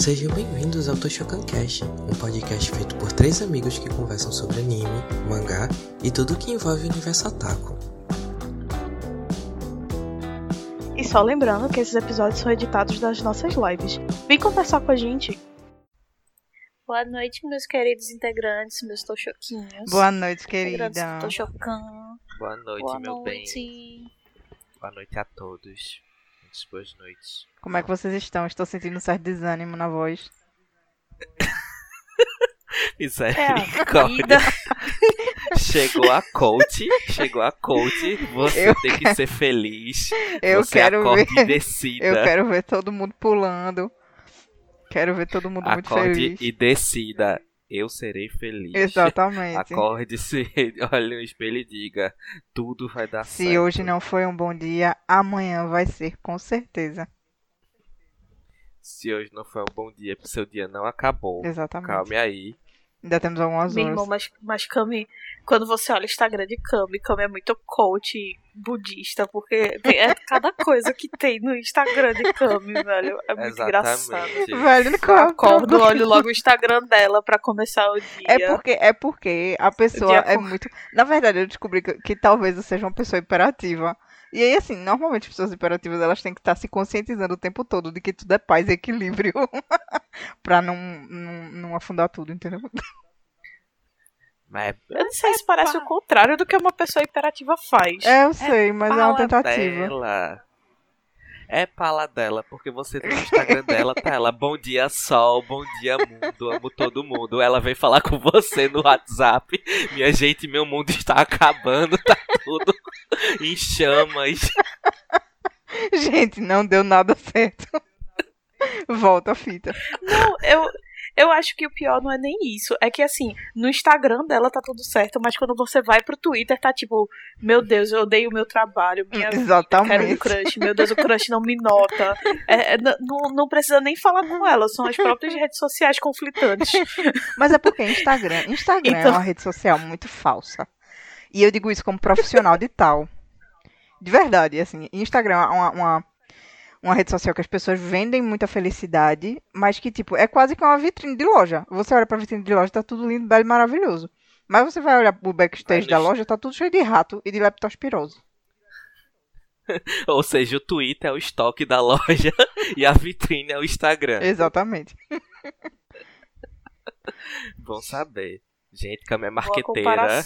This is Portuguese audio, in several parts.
Sejam bem-vindos ao Toshokan Cast, um podcast feito por três amigos que conversam sobre anime, mangá e tudo que envolve o universo Otaku. E só lembrando que esses episódios são editados das nossas lives. Vem conversar com a gente. Boa noite, meus queridos integrantes, meus tochoquinhos. Boa noite, querida. Toshokan. Boa noite, Boa meu bem. noite. Boa noite a todos. Boas noites. Como é que vocês estão? Estou sentindo um certo desânimo na voz. É a Misericórdia. vida. Chegou a coach. Chegou a coach. Você Eu tem que ser feliz. Eu Você quero acorde ver. e decida. Eu quero ver todo mundo pulando. Quero ver todo mundo muito Acorde feliz. e decida. Eu serei feliz. Exatamente. Acorde-se, olhe no espelho e diga: tudo vai dar certo. Se hoje não foi um bom dia, amanhã vai ser, com certeza. Se hoje não foi um bom dia, seu dia não acabou. Exatamente. Calme aí. Ainda temos algumas Meu irmão, horas. mas, mas Kami, quando você olha o Instagram de Kami, Kami é muito coach budista, porque tem- é cada coisa que tem no Instagram de Kami, velho. É muito engraçado. Exatamente. Velho, Eu acordo, olho logo o Instagram dela pra começar o dia. É porque, é porque a pessoa é com- muito. Na verdade, eu descobri que, que talvez eu seja uma pessoa hiperativa. E aí, assim, normalmente as pessoas hiperativas elas têm que estar se conscientizando o tempo todo de que tudo é paz e equilíbrio. pra não, não, não afundar tudo, entendeu? Mas Eu não sei se parece o contrário do que uma pessoa imperativa faz. É, eu sei, mas é uma tentativa. Dela. É pala dela, porque você tem no Instagram dela, tá ela, bom dia sol, bom dia mundo, amo todo mundo. Ela vem falar com você no WhatsApp. Minha gente, meu mundo está acabando, tá tudo em chamas. Gente, não deu nada certo. Volta a fita. Não, eu, eu acho que o pior não é nem isso. É que, assim, no Instagram dela tá tudo certo, mas quando você vai pro Twitter, tá tipo, meu Deus, eu odeio o meu trabalho, minha vida, quero um Exatamente. crush, meu Deus, o crush não me nota. É, é, não, não precisa nem falar com ela, são as próprias redes sociais conflitantes. Mas é porque Instagram, Instagram é Então- uma rede social muito falsa. E eu digo isso como profissional de tal. De verdade, assim, Instagram é uma, uma, uma rede social que as pessoas vendem muita felicidade, mas que, tipo, é quase que uma vitrine de loja. Você olha pra vitrine de loja, tá tudo lindo, belo e maravilhoso. Mas você vai olhar pro backstage da loja, tá tudo cheio de rato e de leptospirose. Ou seja, o Twitter é o estoque da loja e a vitrine é o Instagram. Exatamente. Bom saber. Gente, Cam é marqueteira.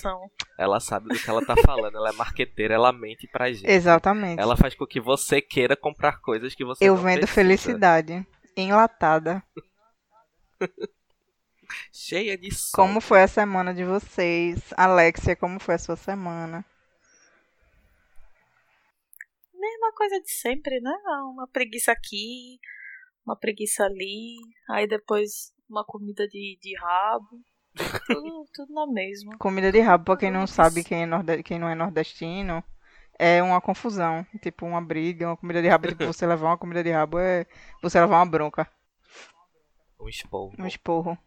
Ela sabe do que ela tá falando. Ela é marqueteira, ela mente pra gente. Exatamente. Ela faz com que você queira comprar coisas que você Eu não vendo precisa. felicidade. Enlatada. Cheia de sol. Como foi a semana de vocês? Alexia, como foi a sua semana? Mesma coisa de sempre, né? Uma preguiça aqui, uma preguiça ali, aí depois uma comida de, de rabo. Tudo, tudo na mesma. Comida de rabo, pra quem não sabe, quem, é norde... quem não é nordestino, é uma confusão. Tipo, uma briga, uma comida de rabo. Tipo, você levar uma comida de rabo é você levar uma bronca, Um esporro. um esporro.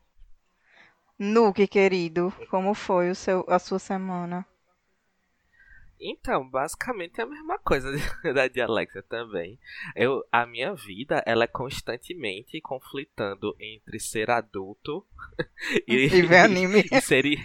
Nuke, querido, como foi o seu, a sua semana? Então, basicamente é a mesma coisa da de Alexa também. Eu, a minha vida, ela é constantemente conflitando entre ser adulto e, E ver anime. e ser, i-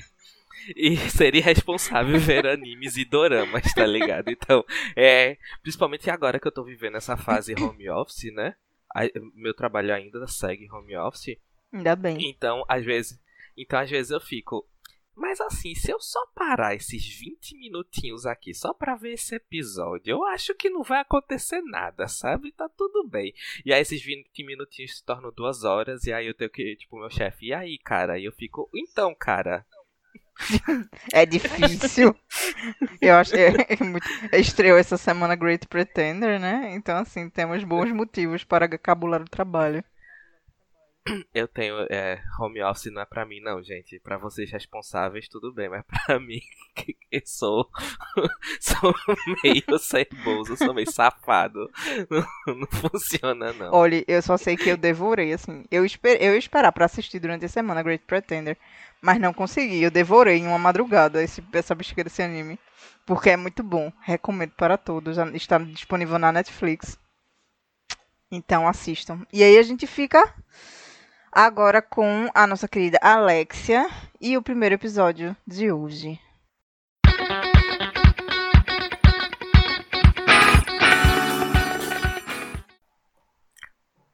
e ser irresponsável ver animes e doramas, tá ligado? Então, é, principalmente agora que eu tô vivendo essa fase home office, né? A- Meu trabalho ainda segue home office. Ainda bem. Então, às vezes, então às vezes eu fico, mas assim, se eu só parar esses 20 minutinhos aqui só pra ver esse episódio, eu acho que não vai acontecer nada, sabe? Tá tudo bem. E aí esses 20 minutinhos se tornam duas horas e aí eu tenho que, tipo, meu chefe, e aí, cara? E eu fico, então, cara, É difícil. Eu acho é, é muito. Estreou essa semana Great Pretender, né? Então, assim, temos bons motivos para cabular o trabalho. eu tenho, é, home office não é pra mim não, gente. Pra vocês responsáveis, tudo bem, mas pra mim, que, que sou, sou meio ceboso, sou meio safado, não, não funciona não. Olha, eu só sei que eu devorei, assim. Eu, esper... eu ia esperar pra assistir durante a semana Great Pretender, mas não consegui. Eu devorei em uma madrugada esse... essa bexiga desse anime. Porque é muito bom. Recomendo para todos. Está disponível na Netflix. Então assistam. E aí a gente fica Agora com a nossa querida Alexia e o primeiro episódio de hoje.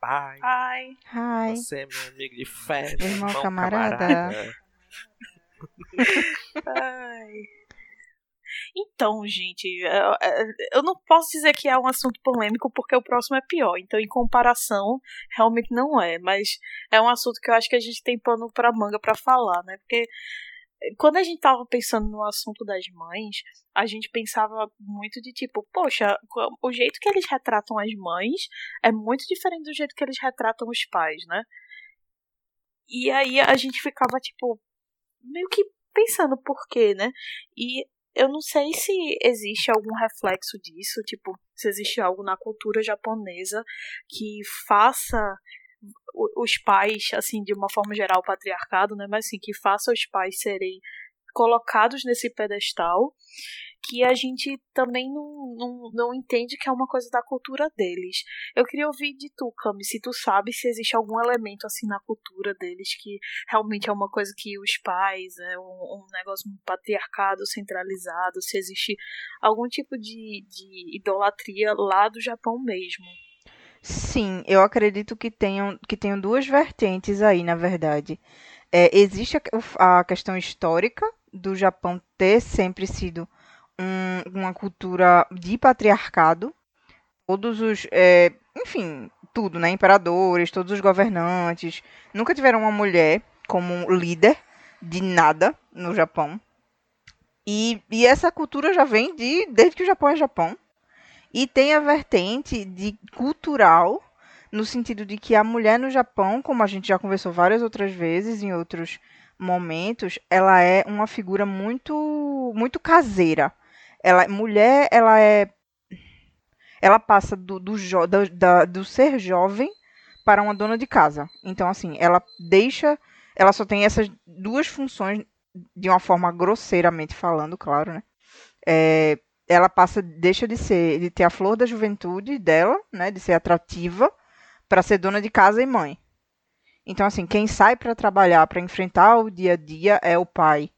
Pai, Ai, Hi. você é meu amigo de fé, Meu irmão irmão camarada. camarada. ai. Então, gente, eu, eu não posso dizer que é um assunto polêmico porque o próximo é pior. Então, em comparação, realmente não é. Mas é um assunto que eu acho que a gente tem pano pra manga pra falar, né? Porque quando a gente tava pensando no assunto das mães, a gente pensava muito de tipo, poxa, o jeito que eles retratam as mães é muito diferente do jeito que eles retratam os pais, né? E aí a gente ficava tipo meio que pensando por quê, né? E eu não sei se existe algum reflexo disso, tipo, se existe algo na cultura japonesa que faça os pais, assim, de uma forma geral, patriarcado, né? Mas assim, que faça os pais serem colocados nesse pedestal que a gente também não, não, não entende que é uma coisa da cultura deles. Eu queria ouvir de tu, Cami, se tu sabe se existe algum elemento assim na cultura deles que realmente é uma coisa que os pais, é um, um negócio patriarcado centralizado, se existe algum tipo de, de idolatria lá do Japão mesmo. Sim, eu acredito que tenham, que tenham duas vertentes aí, na verdade. É, existe a, a questão histórica do Japão ter sempre sido um- uma cultura de patriarcado. Todos os, é, enfim, tudo, né? Imperadores, todos os governantes nunca tiveram uma mulher como líder de nada no Japão. E, e essa cultura já vem de, desde que o Japão é Japão. E tem a vertente de cultural, no sentido de que a mulher no Japão, como a gente já conversou várias outras vezes em outros momentos, ela é uma figura muito muito caseira. Ela mulher, ela é ela passa do, do, jo- da- do ser jovem para uma dona de casa. Então, assim, ela deixa. Ela só tem essas duas funções, de uma forma grosseiramente falando, claro, né? É, ela passa, deixa de ser, de ter a flor da juventude dela, né? De ser atrativa, para ser dona de casa e mãe. Então, assim, quem sai para trabalhar, para enfrentar o dia a dia é o pai,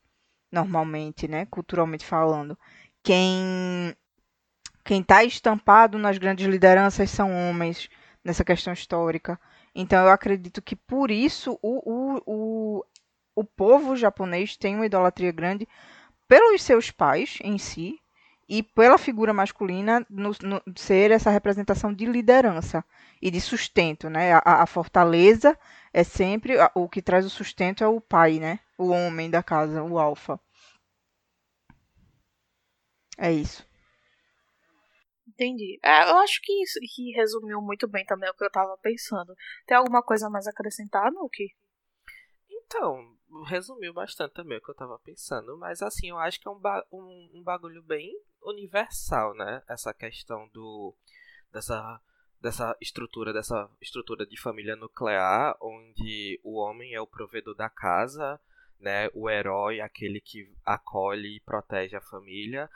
normalmente, né? Culturalmente falando. Quem quem está estampado nas grandes lideranças são homens nessa questão histórica. Então eu acredito que por isso o, o, o, o povo japonês tem uma idolatria grande pelos seus pais em si e pela figura masculina no, no ser essa representação de liderança e de sustento, né? A, a fortaleza é sempre a- o que traz o sustento é o pai, né? O homem da casa, o alfa. É isso. Entendi. É, eu acho que isso que resumiu muito bem também o que eu tava pensando. Tem alguma coisa mais a acrescentar, Nuki? Então, resumiu bastante também o que eu tava pensando, mas assim, eu acho que é um, ba um, um bagulho bem universal, né? Essa questão do dessa dessa estrutura, dessa estrutura de família nuclear, onde o homem é o provedor da casa, né? O herói, aquele que acolhe e protege a família.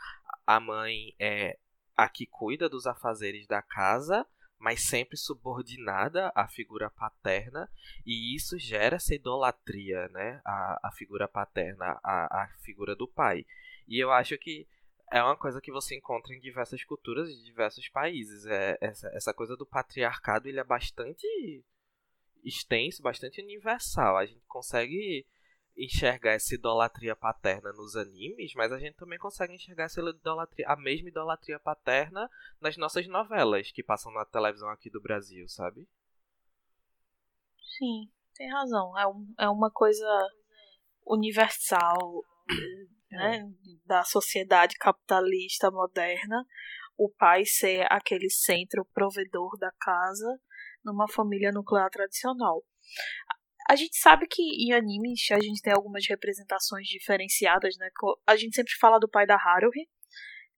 A mãe é a que cuida dos afazeres da casa, mas sempre subordinada à figura paterna, e isso gera essa idolatria, né? A, a figura paterna, a, a figura do pai. E eu acho que é uma coisa que você encontra em diversas culturas de diversos países. É, essa, essa coisa do patriarcado ele é bastante extenso, bastante universal. A gente consegue enxergar essa idolatria paterna nos animes, mas a gente também consegue enxergar essa idolatria, a mesma idolatria paterna nas nossas novelas que passam na televisão aqui do Brasil, sabe? Sim, tem razão. É, um, é uma coisa universal, né? Da sociedade capitalista moderna. O pai ser aquele centro provedor da casa numa família nuclear tradicional. A gente sabe que em animes a gente tem algumas representações diferenciadas, né? A gente sempre fala do pai da Haruhi,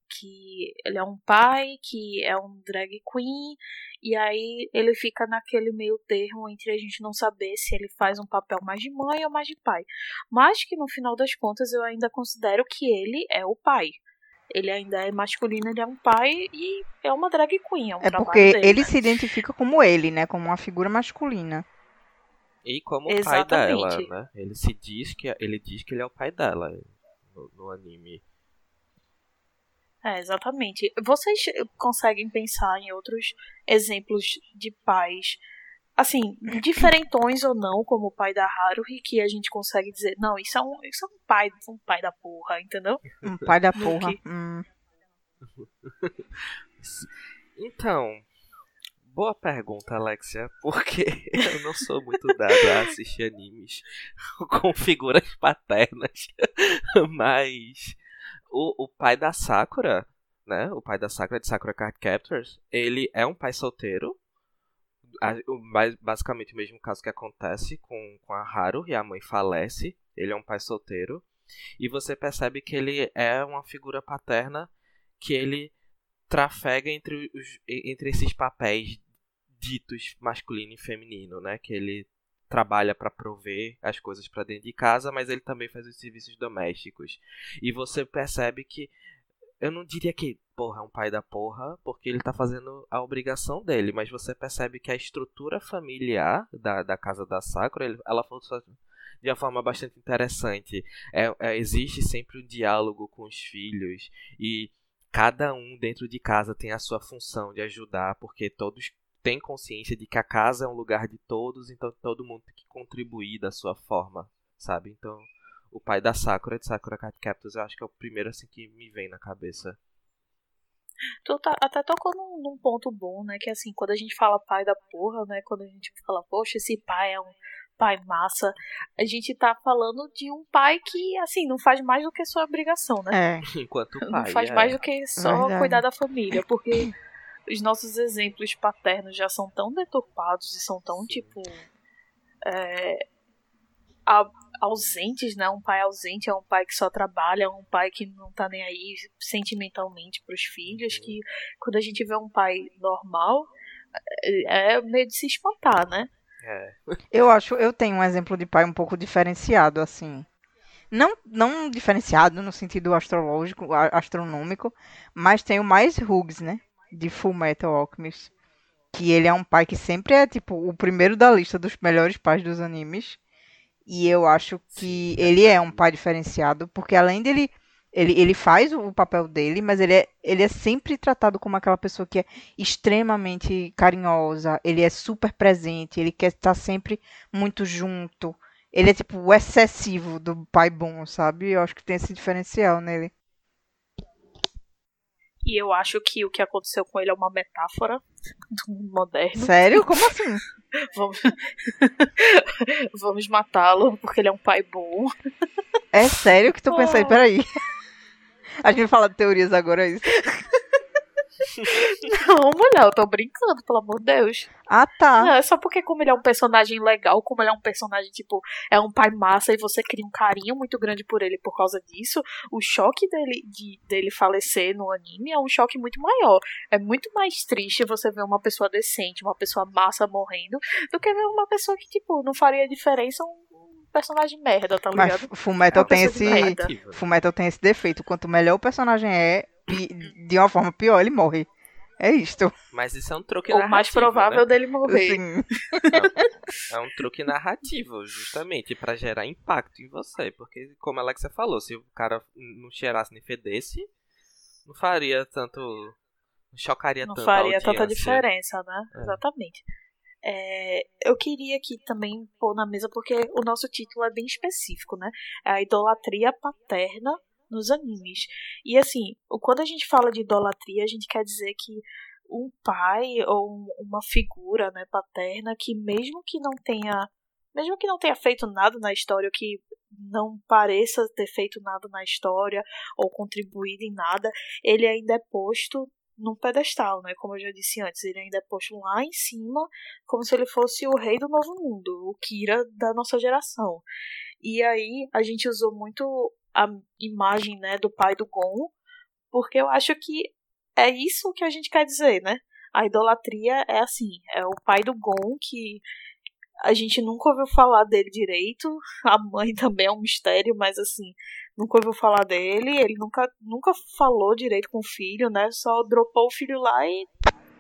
que ele é um pai, que é um drag queen, e aí ele fica naquele meio termo entre a gente não saber se ele faz um papel mais de mãe ou mais de pai. Mas que no final das contas eu ainda considero que ele é o pai. Ele ainda é masculino, ele é um pai e é uma drag queen. É, um É porque dele, ele né? se identifica como ele, né? Como uma figura masculina. E como o pai dela, né? Ele se diz que ele diz que ele é o pai dela no, no anime. É, exatamente. Vocês conseguem pensar em outros exemplos de pais, assim, diferentões ou não, como o pai da Haruhi, que a gente consegue dizer, não, isso é um, isso é um pai, um pai da porra, entendeu? Um pai da porra. que- Hum. Então, boa pergunta, Alexia, porque eu não sou muito dado a assistir animes com figuras paternas, mas o, o pai da Sakura, né, o pai da Sakura de Sakura Card Captors, ele é um pai solteiro, basicamente o mesmo caso que acontece com, com a Haru, e a mãe falece, ele é um pai solteiro, e você percebe que ele é uma figura paterna que ele trafega entre, os, entre esses papéis ditos masculino e feminino, né? Que ele trabalha para prover as coisas para dentro de casa, mas ele também faz os serviços domésticos. E você percebe que eu não diria que, porra, é um pai da porra, porque ele tá fazendo a obrigação dele, mas você percebe que a estrutura familiar da, da casa da Sakura, ele- ela funciona de uma forma bastante interessante. É, é, existe sempre um diálogo com os filhos e cada um dentro de casa tem a sua função de ajudar, porque todos têm consciência de que a casa é um lugar de todos, então todo mundo tem que contribuir da sua forma, sabe? Então, o pai da Sakura, de Sakura Card Captors, eu acho que é o primeiro assim que me vem na cabeça. Tu tá- até tocou num, num ponto bom, né? Que assim, quando a gente fala pai da porra, né? Quando a gente fala, poxa, esse pai é um pai massa, a gente tá falando de um pai que, assim, não faz mais do que sua obrigação, né? É. Enquanto pai. não faz é. mais do que só Verdade. cuidar da família, porque os nossos exemplos paternos já são tão deturpados e são tão, tipo. é, a- ausentes, né? Um pai ausente é um pai que só trabalha, é um pai que não tá nem aí sentimentalmente pros filhos, Uhum. que quando a gente vê um pai normal, é é meio de se espantar, né? É. Eu acho, eu tenho um exemplo de pai um pouco diferenciado, assim. Não, não diferenciado no sentido astrológico, astronômico, mas tem o mais Hughes, né? De Full Metal Alchemist. Que ele é um pai que sempre é, tipo, o primeiro da lista dos melhores pais dos animes. E eu acho que Sim, ele é um pai diferenciado, porque além dele. Ele, ele faz o papel dele, mas ele é, ele é sempre tratado como aquela pessoa que é extremamente carinhosa, ele é super presente, ele quer estar sempre muito junto. Ele é tipo o excessivo do pai bom, sabe? Eu acho que tem esse diferencial nele. E eu acho que o que aconteceu com ele é uma metáfora do mundo moderno. Sério? Como assim? Vamos, Vamos matá-lo porque ele é um pai bom. É sério que tu pensa aí? Oh. Peraí. A gente vai falar de teorias agora, é isso. Não, mulher, eu tô brincando, pelo amor de Deus. Ah, tá. Não, é só porque como ele é um personagem legal, como ele é um personagem, tipo, é um pai massa e você cria um carinho muito grande por ele por causa disso, o choque dele, de, dele falecer no anime é um choque muito maior. É muito mais triste você ver uma pessoa decente, uma pessoa massa morrendo, do que ver uma pessoa que, tipo, não faria diferença um personagem merda, tá Mas ligado? Fullmetal É tem esse. Fullmetal tem esse defeito. Quanto melhor o personagem é, de uma forma pior ele morre. É isto. Mas isso é um truque Ou narrativo. mais provável né? dele morrer. Assim, É um truque narrativo, justamente, pra gerar impacto em você. Porque, como a Alexia falou, se o cara não cheirasse nem fedesse, não faria tanto. Não chocaria não tanto. faria a tanta diferença, né? É. Exatamente. É, eu queria aqui também pôr na mesa, porque o nosso título é bem específico, né? É a idolatria paterna nos animes. E assim, quando a gente fala de idolatria, a gente quer dizer que um pai ou um- uma figura né, paterna que mesmo que não tenha. Mesmo que não tenha feito nada na história, ou que não pareça ter feito nada na história ou contribuído em nada, ele ainda é posto num pedestal, né? Como eu já disse antes, ele ainda é posto lá em cima, como se ele fosse o rei do novo mundo, o Kira da nossa geração. E aí a gente usou muito a imagem, né, do pai do Gon, porque eu acho que é isso que a gente quer dizer, né? A idolatria é assim, é o pai do Gon que a gente nunca ouviu falar dele direito. A mãe também é um mistério, mas assim, nunca ouviu falar dele. Ele nunca, nunca falou direito com o filho, né? Só dropou o filho lá e.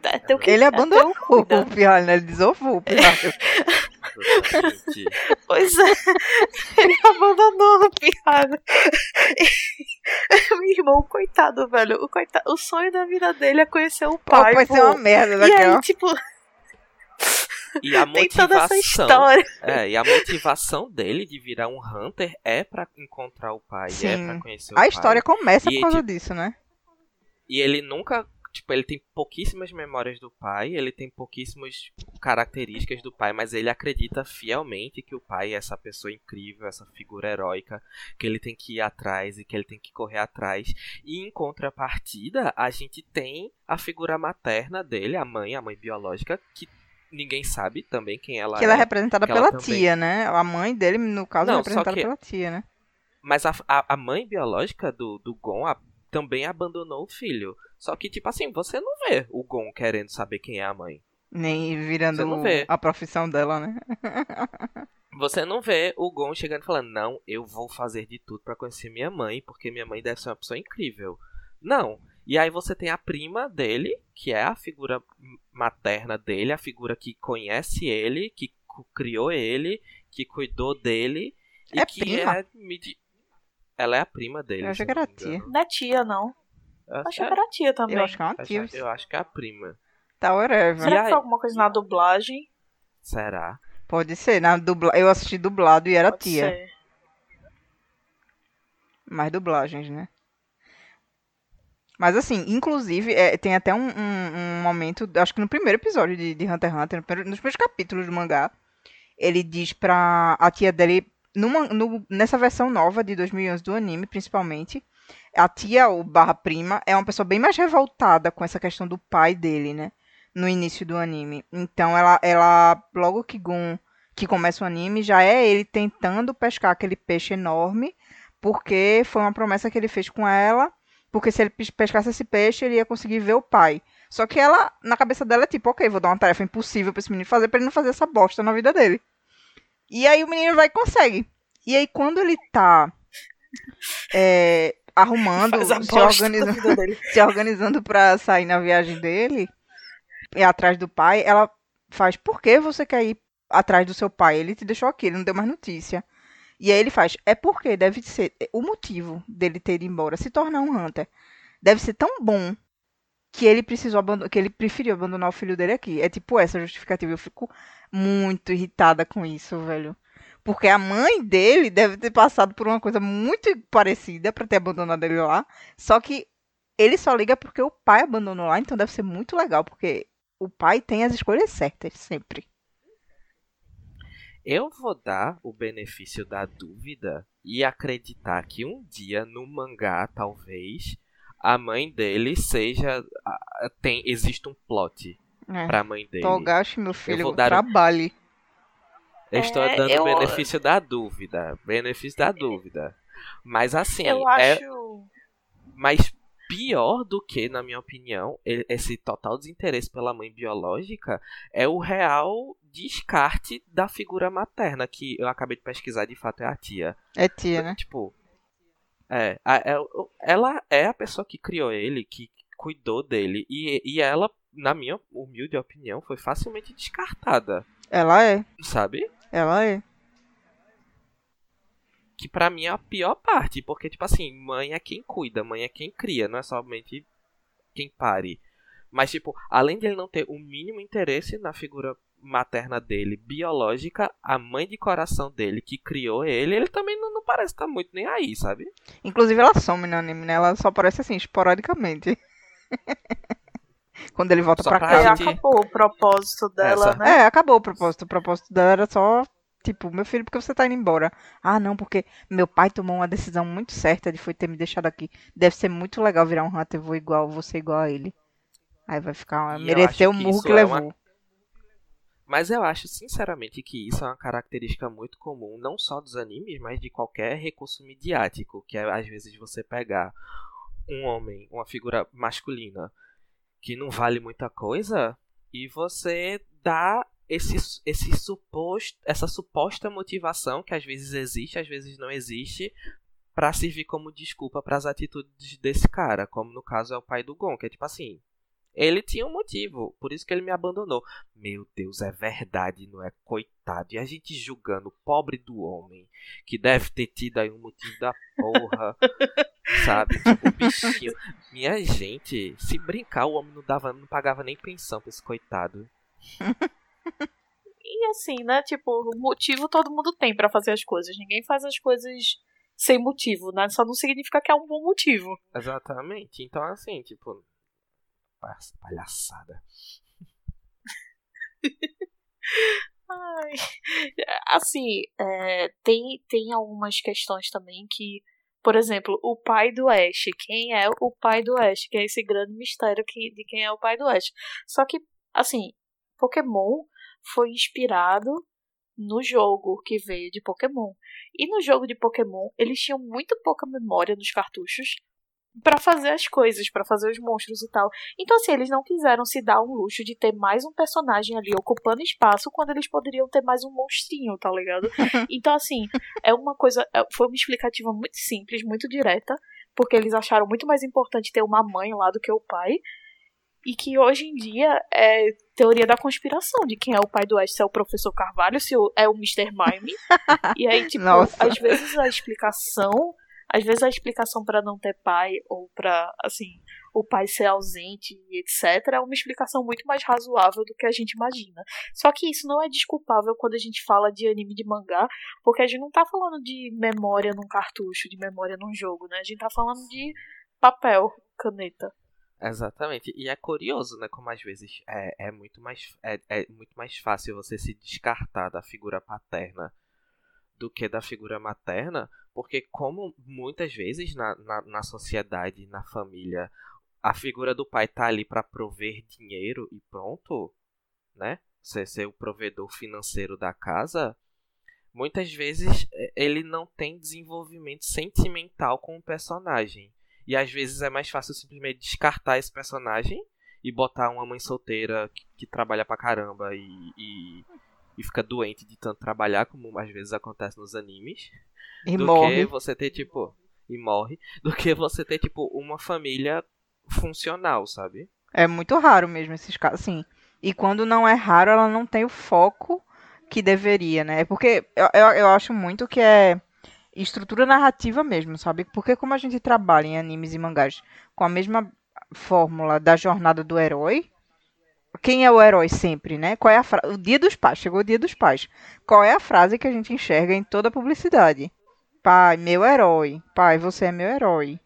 É teu que, ele é abandonou teu, o pirralho, né? Ele desovou o pirralho. Pois é, ele abandonou a piada. Meu irmão, coitado, velho. O, coitado, o sonho da vida dele é conhecer o Pô, pai. vai pô. ser uma merda E daquela. aí, tipo, E a tem toda essa motivação. história. É, e a motivação dele de virar um Hunter é pra encontrar o pai, é Sim. pra conhecer o A pai. história começa E, por causa tipo, disso, né? E ele nunca. Tipo, ele tem pouquíssimas memórias do pai, ele tem pouquíssimas características do pai, mas ele acredita fielmente que o pai é essa pessoa incrível, essa figura heróica, que ele tem que ir atrás e que ele tem que correr atrás. E em contrapartida, a gente tem a figura materna dele, a mãe, a mãe biológica, que ninguém sabe também quem ela Que é. ela é representada que ela pela também- tia, né? A mãe dele, no caso, é Não, só representada que- pela tia, né? Mas a, a, a mãe biológica do, do Gon a- também abandonou o filho. Só que, tipo assim, você não vê o Gon querendo saber quem é a mãe. Nem virando Você não vê. a profissão dela, né? Você não vê o Gon chegando e falando, não, eu vou fazer de tudo pra conhecer minha mãe, porque minha mãe deve ser uma pessoa incrível. Não. E aí você tem a prima dele, que é a figura materna dele, a figura que conhece ele, que criou ele, que cuidou dele. E É que prima? é. Ela é a prima dele. Eu achei que não era tia. Não é tia, não. Eu acho que que era tia também. Eu acho que é uma tia. Eu acho que é a prima. Tá, whatever. Será E que aí? foi alguma coisa na dublagem? Será? Pode ser. Na dubla... Eu assisti dublado e era Pode tia. ser. Mais dublagens, né? Mas assim, inclusive, é, tem até um, um- um momento, acho que no primeiro episódio de, de Hunter x Hunter, no primeiro- nos primeiros capítulos do mangá, ele diz pra a tia dele, numa, no- nessa versão nova de 2011 do anime, principalmente, a tia, ou barra prima, é uma pessoa bem mais revoltada com essa questão do pai dele, né? No início do anime. Então, ela, ela logo que Gon, que começa o anime, já é ele tentando pescar aquele peixe enorme, porque foi uma promessa que ele fez com ela, porque se ele pes- pescasse esse peixe, ele ia conseguir ver o pai. Só que ela, na cabeça dela, é tipo, ok, vou dar uma tarefa impossível pra esse menino fazer, pra ele não fazer essa bosta na vida dele. E aí o menino vai e consegue. E aí quando ele tá é, arrumando, se organizando, se organizando pra sair na viagem dele, e atrás do pai, ela faz, por que você quer ir atrás do seu pai? Ele te deixou aqui, ele não deu mais notícia. E aí ele faz, é porque deve ser, o motivo dele ter ido embora, se tornar um Hunter, deve ser tão bom que ele precisou abandonar, que ele preferiu abandonar o filho dele aqui. É tipo essa justificativa. Eu fico muito irritada com isso, velho. Porque a mãe dele deve ter passado por uma coisa muito parecida pra ter abandonado ele lá. Só que ele só liga porque o pai abandonou lá, então deve ser muito legal, porque o pai tem as escolhas certas, sempre. Eu vou dar o benefício da dúvida e acreditar que um dia no mangá, talvez, a mãe dele seja. a- Tem, existe um plot É. pra mãe dele. Togashi, meu filho, trabalhe. Eu estou É, dando eu- benefício da dúvida. Benefício da dúvida. Mas assim, Eu é, acho. Mas pior do que, na minha opinião, esse total desinteresse pela mãe biológica é o real descarte da figura materna, que eu acabei de pesquisar, de fato é a tia. É tia, né? Tipo, é, a- é- ela é a pessoa que criou ele, que cuidou dele, e, e ela, na minha humilde opinião, foi facilmente descartada, Ela é. sabe? Ela é. que pra mim é a pior parte, porque, tipo assim, mãe é quem cuida, mãe é quem cria, não é somente quem pare. Mas, tipo, além de ele não ter o mínimo interesse na figura materna dele, biológica, a mãe de coração dele, que criou ele, ele também não, não parece estar muito nem aí, sabe? Inclusive ela some no anime, né? Ela só aparece assim, esporadicamente. Quando ele volta Só pra casa. gente- acabou o propósito dela, Essa- né? É, acabou o propósito. O propósito dela era só, tipo, meu filho, por que você tá indo embora? Ah, não, porque meu pai tomou uma decisão muito certa de foi ter me deixado aqui. Deve ser muito legal virar um Hunter, vou igual, ser igual a ele. Aí vai ficar, E eu merecer o acho que murro isso que é uma- levou. Mas eu acho, sinceramente, que isso é uma característica muito comum, não só dos animes, mas de qualquer recurso midiático, que é às vezes você pegar um homem, uma figura masculina, que não vale muita coisa, e você dá esse, esse suposto, essa suposta motivação, que às vezes existe, às vezes não existe, pra servir como desculpa para as atitudes desse cara, como no caso é o pai do Gon, que é tipo assim, Ele tinha um motivo, por isso que ele me abandonou. Meu Deus, é verdade, não é? Coitado. E a gente julgando o pobre do homem, que deve ter tido aí um motivo da porra. sabe? Tipo, bichinho. Minha gente, se brincar, o homem não dava, não pagava nem pensão pra esse coitado. E assim, né? Tipo, motivo todo mundo tem para fazer as coisas. Ninguém faz as coisas sem motivo, né? Só não significa que é um bom motivo. Exatamente. Então, assim, tipo, Palhaçada. Ai, assim, é, tem, tem algumas questões também que, por exemplo, o pai do Ash. Quem é o pai do Ash? Que é esse grande mistério de quem é o pai do Ash. Só que, assim, Pokémon foi inspirado no jogo que veio de Pokémon. E no jogo de Pokémon, eles tinham muito pouca memória nos cartuchos para fazer as coisas, para fazer os monstros e tal. Então, assim, eles não quiseram se dar um luxo de ter mais um personagem ali ocupando espaço quando eles poderiam ter mais um monstrinho, tá ligado? Então, assim, é uma coisa. É, foi uma explicativa muito simples, muito direta, porque eles acharam muito mais importante ter uma mãe lá do que o pai. E que hoje em dia é teoria da conspiração de quem é o pai do Ash, se é o professor Carvalho, se é o Mr. Mime. e aí, tipo, Nossa. às vezes a explicação às vezes a explicação para não ter pai ou para assim o pai ser ausente e etc é uma explicação muito mais razoável do que a gente imagina. Só que isso não é desculpável quando a gente fala de anime de mangá, porque a gente não tá falando de memória num cartucho, de memória num jogo, né? A gente tá falando de papel, caneta. Exatamente. E é curioso, né? Como às vezes é, é, muito, mais, é, é muito mais fácil você se descartar da figura paterna do que da figura materna, porque como muitas vezes na, na, na sociedade, na família, a figura do pai tá ali para prover dinheiro e pronto, né? Ser, ser o provedor financeiro da casa, muitas vezes é, ele não tem desenvolvimento sentimental com o personagem. E às vezes é mais fácil simplesmente descartar esse personagem e botar uma mãe solteira que, que trabalha pra caramba e, e e fica doente de tanto trabalhar, como às vezes acontece nos animes. E do morre. que você ter, tipo. E morre. Do que você ter, tipo, uma família funcional, sabe? É muito raro mesmo esses casos, sim. E quando não é raro, ela não tem o foco que deveria, né? Porque eu, eu, eu acho muito que é estrutura narrativa mesmo, sabe? Porque como a gente trabalha em animes e mangás com a mesma fórmula da jornada do herói, quem é o herói sempre, né? Qual é a fra... O dia dos pais, chegou o dia dos pais. Qual é a frase que a gente enxerga em toda a publicidade? Pai, meu herói. Pai, você é meu herói.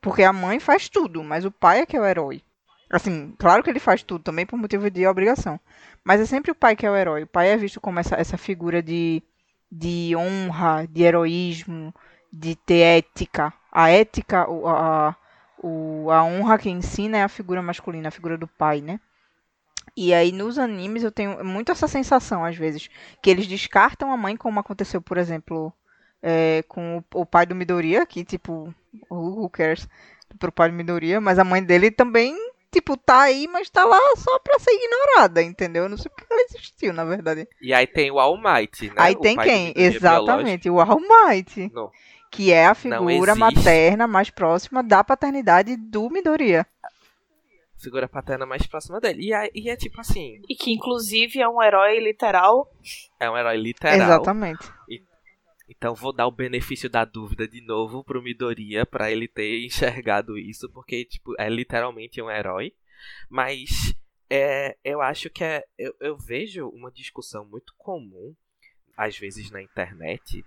Porque a mãe faz tudo, mas o pai é que é o herói. Assim, claro que ele faz tudo também por motivo de obrigação. Mas é sempre o pai que é o herói. O pai é visto como essa, essa figura de, de honra, de heroísmo, de ter ética. A ética, a, a, a honra que ensina é a figura masculina, a figura do pai, né? E aí nos animes eu tenho muito essa sensação, às vezes, que eles descartam a mãe, como aconteceu, por exemplo, é, com o, o, pai do Midoriya, que, tipo, who cares pro pai do Midoriya, mas a mãe dele também, tipo, tá aí, mas tá lá só pra ser ignorada, entendeu? não sei porque ela existiu, na verdade. E aí tem o All Might, né? Aí o tem quem? Exatamente, biológico. o All Might. Não. Que é a figura materna mais próxima da paternidade do Midoriya figura paterna mais próxima dele. E é, e é tipo assim. E que inclusive é um herói literal. É um herói literal. Exatamente. E, então vou dar o benefício da dúvida de novo pro Midoriya para ele ter enxergado isso, porque tipo, é literalmente um herói. Mas é, eu acho que é. Eu, eu vejo uma discussão muito comum, às vezes na internet,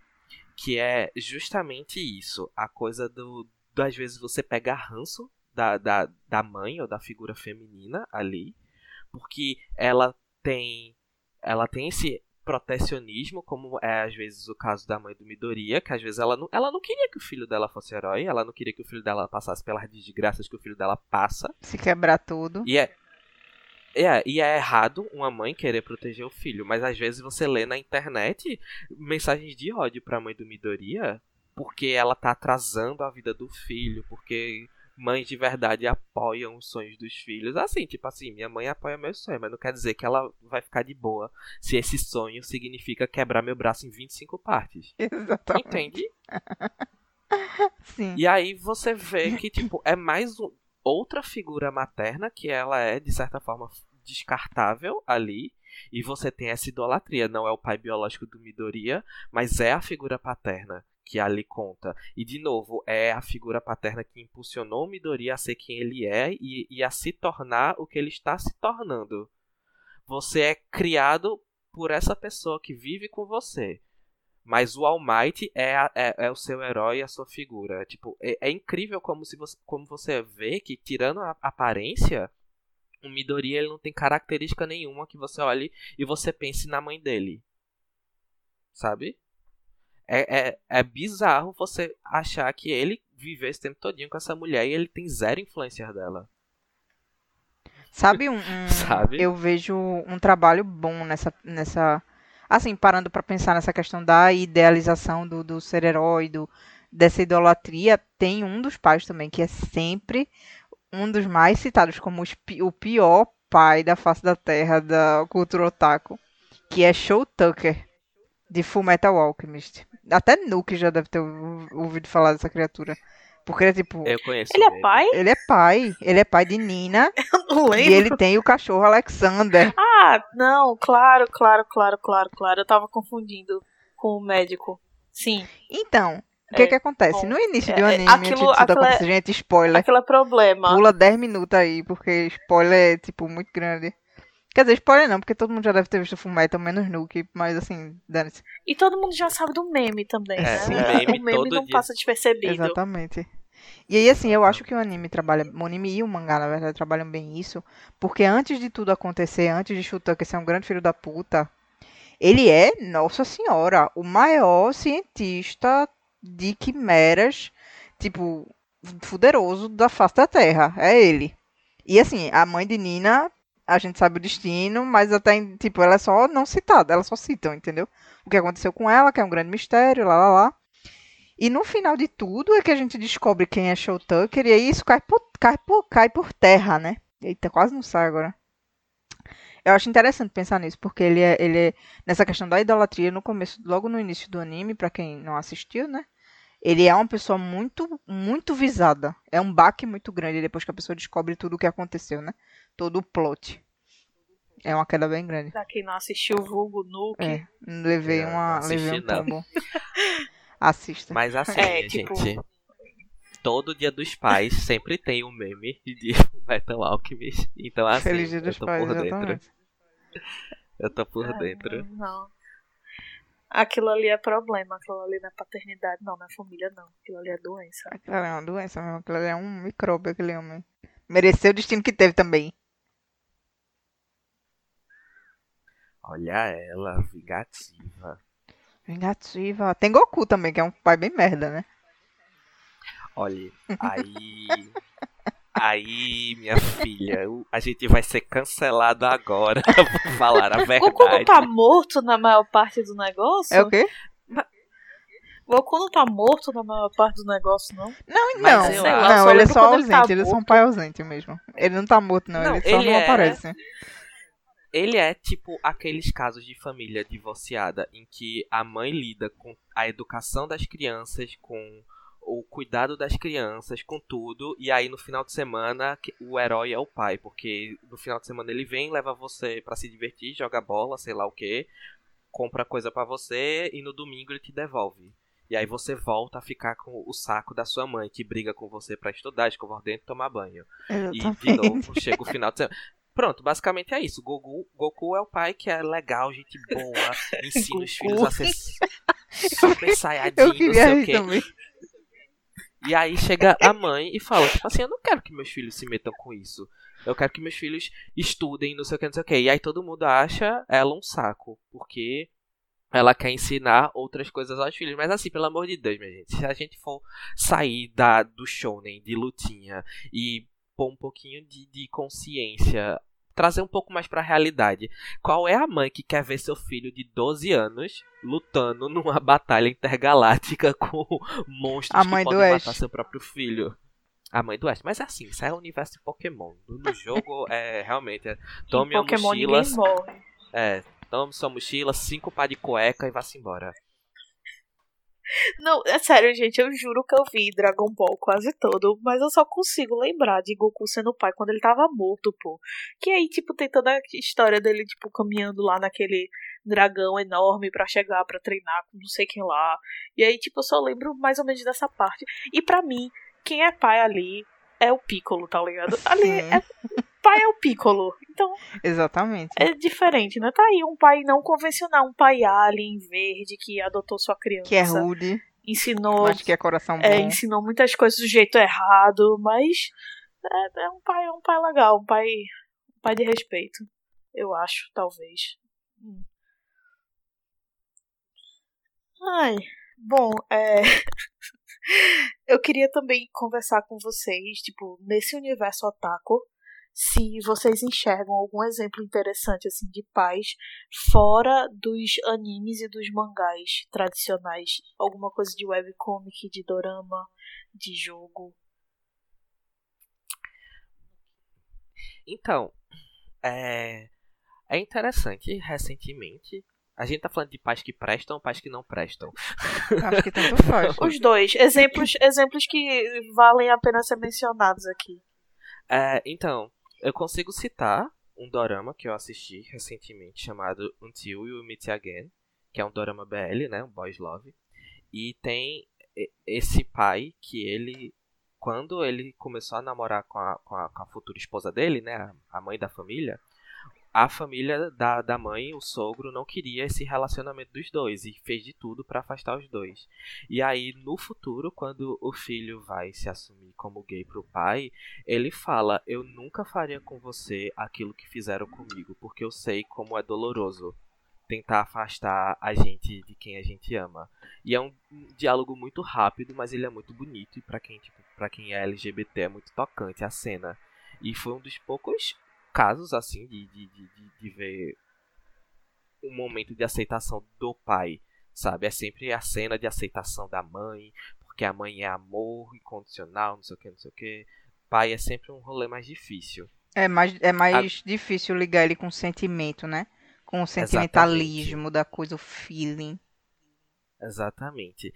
que é justamente isso. A coisa do. Às vezes você pega ranço da, da, da mãe ou da figura feminina ali, porque ela tem ela tem esse protecionismo, como é às vezes o caso da mãe do Midoriya, que às vezes ela não, ela não queria que o filho dela fosse herói, ela não queria que o filho dela passasse pelas desgraças que o filho dela passa. Se quebrar tudo. E é, é, e é errado uma mãe querer proteger o filho, mas às vezes você lê na internet mensagens de ódio pra mãe do Midoriya, porque ela tá atrasando a vida do filho, porque mães de verdade apoiam os sonhos dos filhos. Assim, tipo assim, minha mãe apoia meu sonho, mas não quer dizer que ela vai ficar de boa se esse sonho significa quebrar meu braço em 25 partes. Exatamente. Entende? Sim. E aí você vê que, tipo, é mais um. outra figura materna que ela é, de certa forma, descartável ali. E você tem essa idolatria. Não é o pai biológico do Midoriya, mas é a figura paterna que ali conta. E, de novo, é a figura paterna que impulsionou Midoriya a ser quem ele é e, e a se tornar o que ele está se tornando. Você é criado por essa pessoa que vive com você. Mas o All Might é, é, é, o seu herói a sua figura. Tipo, é, é, incrível como, se você, como você vê que, tirando a aparência, o Midori ele não tem característica nenhuma que você olhe e você pense na mãe dele. Sabe? É, é, é bizarro você achar que ele viveu esse tempo todinho com essa mulher e ele tem zero influência dela. Sabe um, um Sabe? eu vejo um trabalho bom nessa nessa assim, parando para pensar nessa questão da idealização do, do ser herói, do, dessa idolatria, tem um dos pais também que é sempre um dos mais citados como os, o pior pai da face da terra da cultura otaku, que é Show Tucker, de Fullmetal Alchemist. Até Nuke já deve ter ouvido falar dessa criatura. Porque é tipo. Eu conheço Ele é pai? Ele é pai. Ele é pai de Nina. Eu não lembro. e ele tem o cachorro Alexander. Ah, não, claro, claro, claro, claro, claro. Eu tava confundindo com o médico. Sim. Então, o que É, que acontece? bom, No início é, do é, anime, aquilo- antes de tudo aquilo é- acontecer, gente, spoiler. Aquele é problema. Pula 10 minutos aí, porque spoiler é, tipo, muito grande. Quer dizer, spoiler não, porque todo mundo já deve ter visto Fullmetal, menos Nuke, mas assim, dane-se. E todo mundo já sabe do meme também, É, né? sim, meme o meme todo não dia. passa despercebido. Exatamente. E aí, assim, eu acho que o anime trabalha, o anime e o mangá, na verdade, trabalham bem isso, porque antes de tudo acontecer, antes de esse é um grande filho da puta, ele é, nossa senhora, o maior cientista de quimeras, tipo, fuderoso da face da Terra. É ele. E assim, a mãe de Nina, a gente sabe o destino, mas até, tipo, ela é só não citada, elas só citam, entendeu? O que aconteceu com ela, que é um grande mistério, lá, lá, lá. E no final de tudo é que a gente descobre quem é Show Tucker, e aí isso cai por, cai por, cai por terra, né? Eita, quase não sai agora. Eu acho interessante pensar nisso, porque ele é, ele é nessa questão da idolatria no começo, logo no início do anime, pra quem não assistiu, né? Ele é uma pessoa muito, muito visada. É um baque muito grande depois que a pessoa descobre tudo o que aconteceu, né? Todo o plot. É uma queda bem grande. Pra quem não assistiu o vulgo Nuke. É, levei Eu não uma, assisti, levei um não. tombo. Assista. Mas assim, É, gente. tipo- Todo dia dos pais sempre tem um meme de Metal Alchemist. Então, assim, Feliz Dia eu dos tô Pais, por dentro. exatamente. Eu tô por Ah, dentro. Não. Aquilo ali é problema, aquilo ali não é paternidade, não, não é família, não. Aquilo ali é doença. Aquilo ali é uma doença mesmo, aquilo ali é um micróbio, aquele homem. Mereceu o destino que teve também. Olha ela, vingativa. Vingativa. Tem Goku também, que é um pai bem merda, né? Olha, aí. Aí, minha filha, a gente vai ser cancelado agora por falar a Goku não verdade. tá morto na maior parte do negócio? É o quê? Goku não tá morto na maior parte do negócio, não? Não, Mas não. lá, não, ele é só quando ele tá ausente, ele é só um pai ausente mesmo. Ele não tá morto, não, Não, ele só ele não é- aparece. Ele é tipo aqueles casos de família divorciada em que a mãe lida com a educação das crianças, com o cuidado das crianças, com tudo, e aí no final de semana o herói é o pai, porque no final de semana ele vem, leva você pra se divertir, joga bola, sei lá o que, compra coisa pra você e no domingo ele te devolve. E aí você volta a ficar com o saco da sua mãe, que briga com você pra estudar, escovar o dente e tomar banho. E de novo chega o final de semana. Pronto, basicamente é isso. Goku, Goku é o pai que é legal, gente boa, ensina os filhos a ser super saiyajin, não sei o quê. também. E aí chega a mãe e fala, tipo assim, eu não quero que meus filhos se metam com isso. Eu quero que meus filhos estudem, não sei o que, não sei o que. E aí todo mundo acha ela um saco, porque ela quer ensinar outras coisas aos filhos. Mas assim, pelo amor de Deus, minha gente, se a gente for sair da, do shonen, de lutinha, e pôr um pouquinho de, de consciência, trazer um pouco mais pra realidade. Qual é a mãe que quer ver seu filho de 12 anos lutando numa batalha intergaláctica com monstros A mãe que do podem Ash. matar seu próprio filho? A mãe do Ash. Mas é assim, isso é o universo de Pokémon. No jogo, é realmente. É, tome em a Pokémon mochila. É, tome sua mochila, cinco par de cueca e vá-se embora. Não, é sério, gente, eu juro que eu vi Dragon Ball quase todo, mas eu só consigo lembrar de Goku sendo pai quando ele tava morto, pô. Que aí, tipo, tem toda a história dele, tipo, caminhando lá naquele dragão enorme para chegar para treinar com não sei quem lá. E aí, tipo, eu só lembro mais ou menos dessa parte. E para mim, quem é pai ali é o Piccolo, tá ligado? Ali é pai é o Piccolo. Então. Exatamente. É diferente, né? Tá aí um pai não convencional, um pai alien verde que adotou sua criança. Que é rude. Ensinou. Acho que é coração bom. É, ensinou muitas coisas do jeito errado, mas é, é um pai, é um pai legal, um pai, um pai de respeito. Eu acho, talvez. Hum. Ai, bom, é. eu queria também conversar com vocês, tipo, nesse universo otaku, se vocês enxergam algum exemplo interessante assim de paz fora dos animes e dos mangás tradicionais, alguma coisa de webcomic, de dorama, de jogo. Então, é, é interessante, recentemente, a gente tá falando de pais que prestam ou pais que não prestam? Acho que tanto faz. Os dois. Exemplos, exemplos que valem a pena ser mencionados aqui. É, então, eu consigo citar um dorama que eu assisti recentemente chamado Until You Meet Again, que é um dorama BL, né, um boys love. E tem esse pai que ele quando ele começou a namorar com a, com a, com a futura esposa dele, né, a mãe da família, a família da, da mãe, o sogro, não queria esse relacionamento dos dois e fez de tudo para afastar os dois. E aí, no futuro, quando o filho vai se assumir como gay pro pai, ele fala: Eu nunca faria com você aquilo que fizeram comigo, porque eu sei como é doloroso tentar afastar a gente de quem a gente ama. E é um diálogo muito rápido, mas ele é muito bonito e para quem, tipo, para quem é LGBT é muito tocante a cena. E foi um dos poucos casos assim de, de, de, de ver um momento de aceitação do pai, sabe? É sempre a cena de aceitação da mãe, porque a mãe é amor incondicional, não sei o que, não sei o que. Pai é sempre um rolê mais difícil. É mais, é mais a... difícil ligar ele com o sentimento, né? Com o sentimentalismo Exatamente. da coisa, o feeling. Exatamente.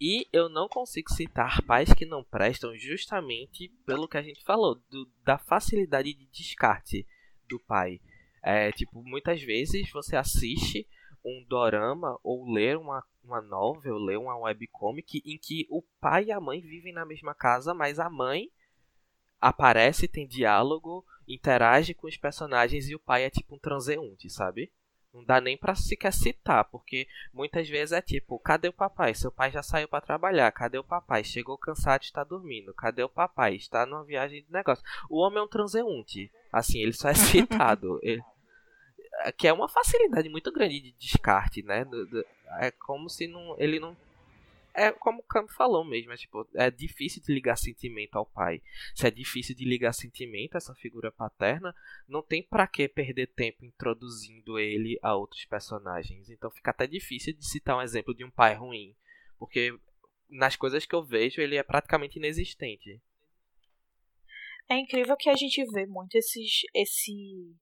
E eu não consigo citar pais que não prestam justamente pelo que a gente falou, do, da facilidade de descarte do pai. É, tipo, muitas vezes você assiste um dorama ou lê uma, uma novel, lê uma webcomic em que o pai e a mãe vivem na mesma casa, mas a mãe aparece, tem diálogo, interage com os personagens e o pai é tipo um transeunte, sabe? Não dá nem pra sequer citar, porque muitas vezes é tipo, cadê o papai? Seu pai já saiu para trabalhar, cadê o papai? Chegou cansado e está dormindo, cadê o papai? Está numa viagem de negócio. O homem é um transeunte, assim, ele só é citado. ele... Que é uma facilidade muito grande de descarte, né? É como se não, ele não é como o Campo falou mesmo, é, tipo, é difícil de ligar sentimento ao pai. Se é difícil de ligar sentimento a essa figura paterna, não tem para que perder tempo introduzindo ele a outros personagens. Então fica até difícil de citar um exemplo de um pai ruim, porque nas coisas que eu vejo ele é praticamente inexistente. É incrível que a gente vê muito esses esse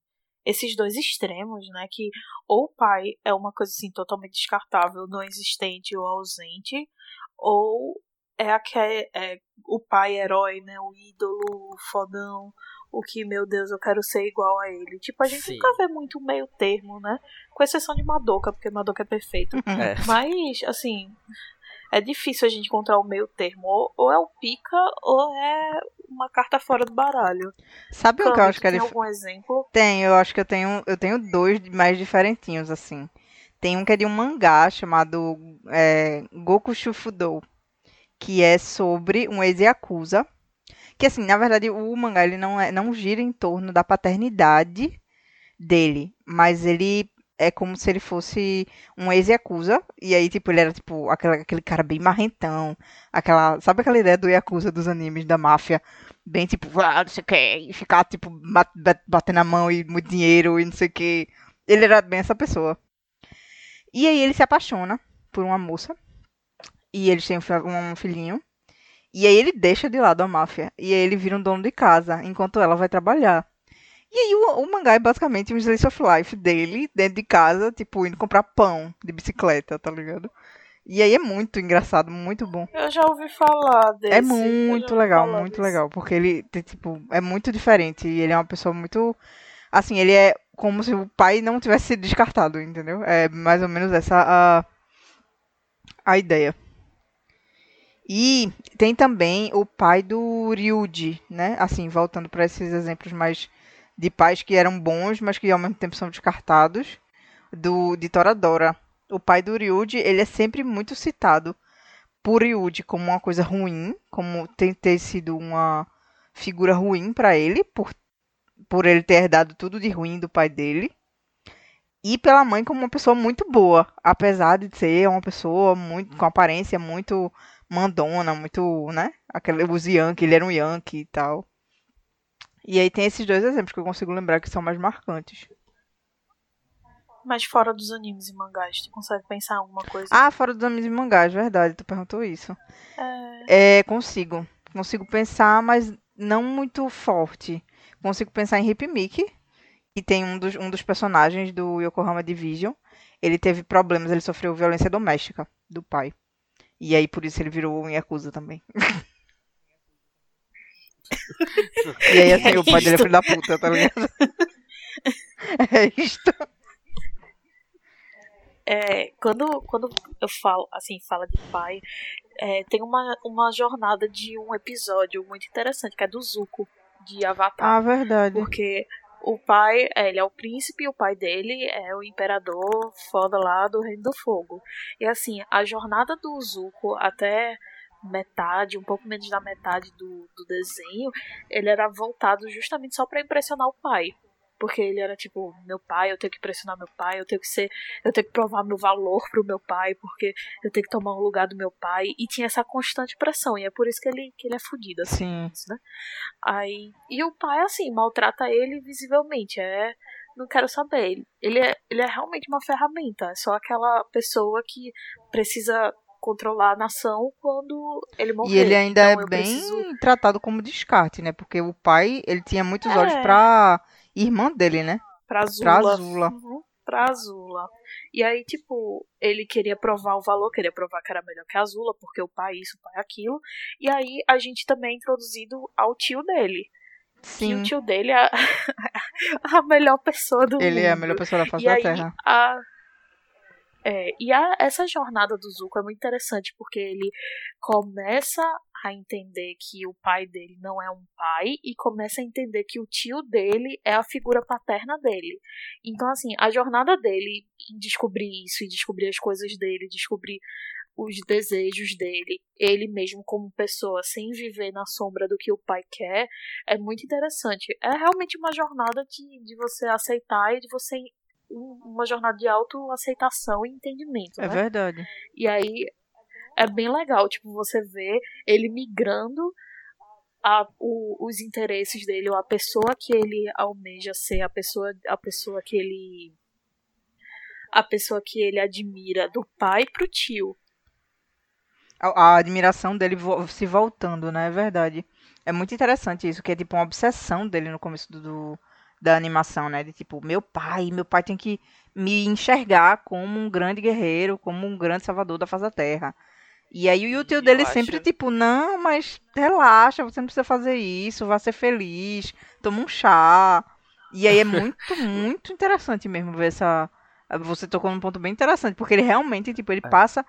esses dois extremos, né? Que ou o pai é uma coisa assim totalmente descartável, não existente ou ausente, ou é aquele é, o pai herói, né? O ídolo, o fodão, o que, meu Deus, eu quero ser igual a ele. Tipo, a gente Sim. nunca vê muito meio termo, né? Com exceção de Madoka, porque Madoka é perfeito. É. Mas, assim, é difícil a gente encontrar o meio termo. Ou, é o pica, ou é uma carta fora do baralho. Sabe o que eu acho que é Tem algum exemplo? Tem, eu acho que eu tenho, eu tenho dois mais diferentinhos, assim. Tem um que é de um mangá chamado é, Goku Shufudo, que é sobre um ex-yakuza. Que, assim, na verdade, o mangá ele não, é, não gira em torno da paternidade dele, mas ele é como se ele fosse um ex-Yakuza. E aí, tipo, ele era, tipo, aquele, aquele cara bem marrentão. Aquela. Sabe aquela ideia do Yakuza dos animes da máfia? Bem, tipo, ah, não sei o que. E ficar, tipo, batendo a mão e muito dinheiro e não sei o que. Ele era bem essa pessoa. E aí ele se apaixona por uma moça. E eles têm um filhinho. E aí ele deixa de lado a máfia. E aí ele vira um dono de casa, enquanto ela vai trabalhar. E aí o, o, mangá é basicamente um slice of life dele, dentro de casa, tipo, indo comprar pão de bicicleta, tá ligado? E aí é muito engraçado, muito bom. Eu já ouvi falar desse. É muito legal, muito desse. legal. Porque ele, tipo, é muito diferente. E ele é uma pessoa muito. Assim, ele é como se o pai não tivesse sido descartado, entendeu? É mais ou menos essa a, a ideia. E tem também o pai do Ryuji, né? Assim, voltando para esses exemplos mais de pais que eram bons, mas que ao mesmo tempo são descartados, do de Toradora. O pai do Ryuji, ele é sempre muito citado por Ryuji como uma coisa ruim, como ter sido uma figura ruim para ele, por, por ele ter herdado tudo de ruim do pai dele. E pela mãe como uma pessoa muito boa, apesar de ser uma pessoa muito com aparência muito mandona, muito, né? Aquele, os Yankee, ele era um Yankee e tal. E aí tem esses dois exemplos que eu consigo lembrar que são mais marcantes. Mas fora dos animes e mangás, tu consegue pensar em alguma coisa? Ah, fora dos animes e mangás, verdade, tu perguntou isso. É, É, consigo. Consigo pensar, mas não muito forte. Consigo pensar em Hip Mickey, que tem um dos, um dos personagens do Yokohama Division. Ele teve problemas, ele sofreu violência doméstica do pai. E aí, por isso, ele virou um Yakuza também. e aí, assim, É o pai dele é filho da puta, tá ligado? é isto. é, quando, quando eu falo, assim, fala de pai, é, tem uma, uma jornada de um episódio muito interessante, que é do Zuko, de Avatar. Ah, verdade. Porque o pai, é, ele é o príncipe e o pai dele é o imperador foda lá do Reino do Fogo. E assim, a jornada do Zuko até metade, um pouco menos da metade do, do desenho, ele era voltado justamente só pra impressionar o pai. Porque ele era tipo, meu pai, eu tenho que impressionar meu pai, eu tenho que ser, eu tenho que provar meu valor pro meu pai, porque eu tenho que tomar o lugar do meu pai. E tinha essa constante pressão, e é por isso que ele, que ele é fudido, assim Sim. né? Aí, e o pai, assim, maltrata ele visivelmente. É. Não quero saber. Ele, ele, é, ele é realmente uma ferramenta. É só aquela pessoa que precisa controlar a nação quando ele morrer. E ele ainda Então, é bem preciso- tratado como descarte, né? Porque o pai, ele tinha muitos É. olhos pra irmã dele, né? Pra Pra Azula. Azula. Uhum, pra Azula. E aí, tipo, ele queria provar o valor, queria provar que era melhor que a Azula, porque o pai isso, o pai aquilo. E aí a gente também é introduzido ao tio dele. E Sim. o tio dele é a, a melhor pessoa do Ele é a mundo. melhor pessoa da face E da aí, Terra. a, é, e a, essa jornada do Zuko é muito interessante porque ele começa a entender que o pai dele não é um pai e começa a entender que o tio dele é a figura paterna dele. Então, assim, a jornada dele em descobrir isso e descobrir as coisas dele, descobrir os desejos dele, ele mesmo como pessoa, sem viver na sombra do que o pai quer, é muito interessante. É realmente uma jornada de, de você aceitar e de você. Um- Uma jornada de autoaceitação e entendimento. É né? verdade. E aí é bem legal, tipo, você vê ele migrando a, o- os interesses dele, ou a pessoa que ele almeja ser, a pessoa, a pessoa que ele. A pessoa que ele admira, do pai pro tio. A, a admiração dele vo- se voltando, né? É verdade. É muito interessante isso, que é tipo uma obsessão dele no começo do, do- da animação, né? De tipo, meu pai, meu pai tem que me enxergar como um grande guerreiro, como um grande salvador da face da terra. E aí o tio dele acho- sempre, tipo, não, mas relaxa, você não precisa fazer isso, vá ser feliz, toma um chá. E aí é muito, muito interessante mesmo ver essa. Você tocou num ponto bem interessante, porque ele realmente, tipo, ele É. passa.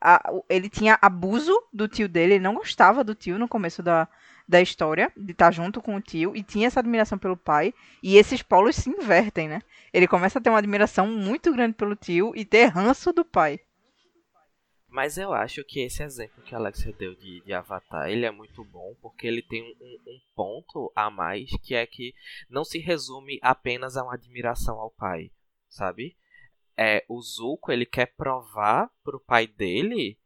a- ele tinha abuso do tio dele, ele não gostava do tio no começo da, da história, de estar junto com o tio, e tinha essa admiração pelo pai, e esses polos se invertem, né? Ele começa a ter uma admiração muito grande pelo tio e ter ranço do pai. Mas eu acho que esse exemplo que Alexia deu de, de Avatar, ele é muito bom, porque ele tem um, um ponto a mais, que é que não se resume apenas a uma admiração ao pai, sabe? É, o Zuko, ele quer provar pro pai dele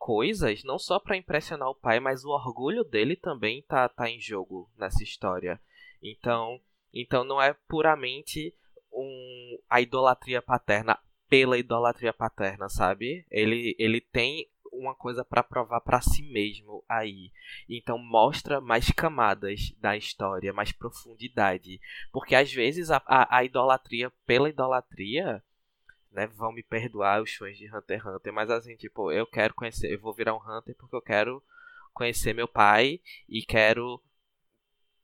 coisas, não só pra impressionar o pai, mas o orgulho dele também tá, tá em jogo nessa história. Então, então não é puramente um, a idolatria paterna pela idolatria paterna, sabe? Ele, ele tem uma coisa pra provar pra si mesmo aí. Então mostra mais camadas da história, mais profundidade. Porque às vezes a, a, a idolatria pela idolatria né, vão me perdoar os fãs de Hunter x Hunter, mas assim, tipo, eu quero conhecer, eu vou virar um Hunter porque eu quero conhecer meu pai e quero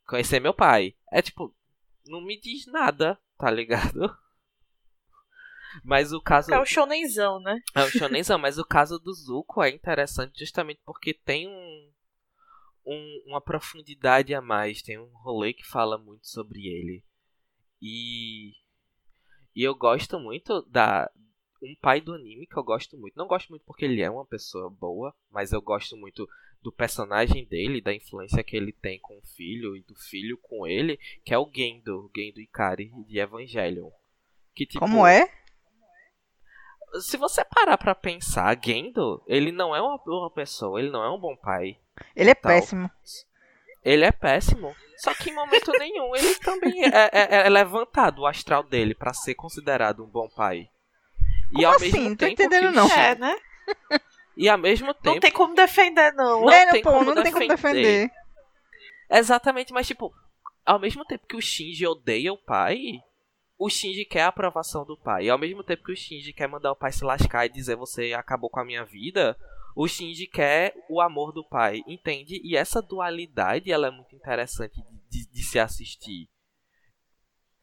conhecer meu pai. É tipo, não me diz nada, tá ligado? Mas o caso. É o shonenzão, né? É o shonenzão, mas o caso do Zuko é interessante justamente porque tem um, um, uma profundidade a mais, tem um rolê que fala muito sobre ele. E. E eu gosto muito da. Um pai do anime que eu gosto muito. Não gosto muito porque ele é uma pessoa boa, mas eu gosto muito do personagem dele, da influência que ele tem com o filho e do filho com ele, que é o Gendo, o Gendo Ikari de Evangelion. Que, tipo, Como é? Se você parar pra pensar, Gendo, ele não é uma boa pessoa, ele não é um bom pai. Ele é Tal. péssimo. Ele é péssimo. Só que em momento nenhum ele também é, é- é levantado o astral dele pra ser considerado um bom pai. E Como ao assim? mesmo tempo entendendo, que não. É, né? E ao mesmo tempo. Não tem como defender, não. Não é, tem pô, como não tem como defender. defender. Exatamente, mas tipo, ao mesmo tempo que o Shinji odeia o pai, o Shinji quer a aprovação do pai. E ao mesmo tempo que o Shinji quer mandar o pai se lascar e dizer você acabou com a minha vida, o Shinji quer o amor do pai, entende? E essa dualidade ela é muito interessante de, de- de se assistir.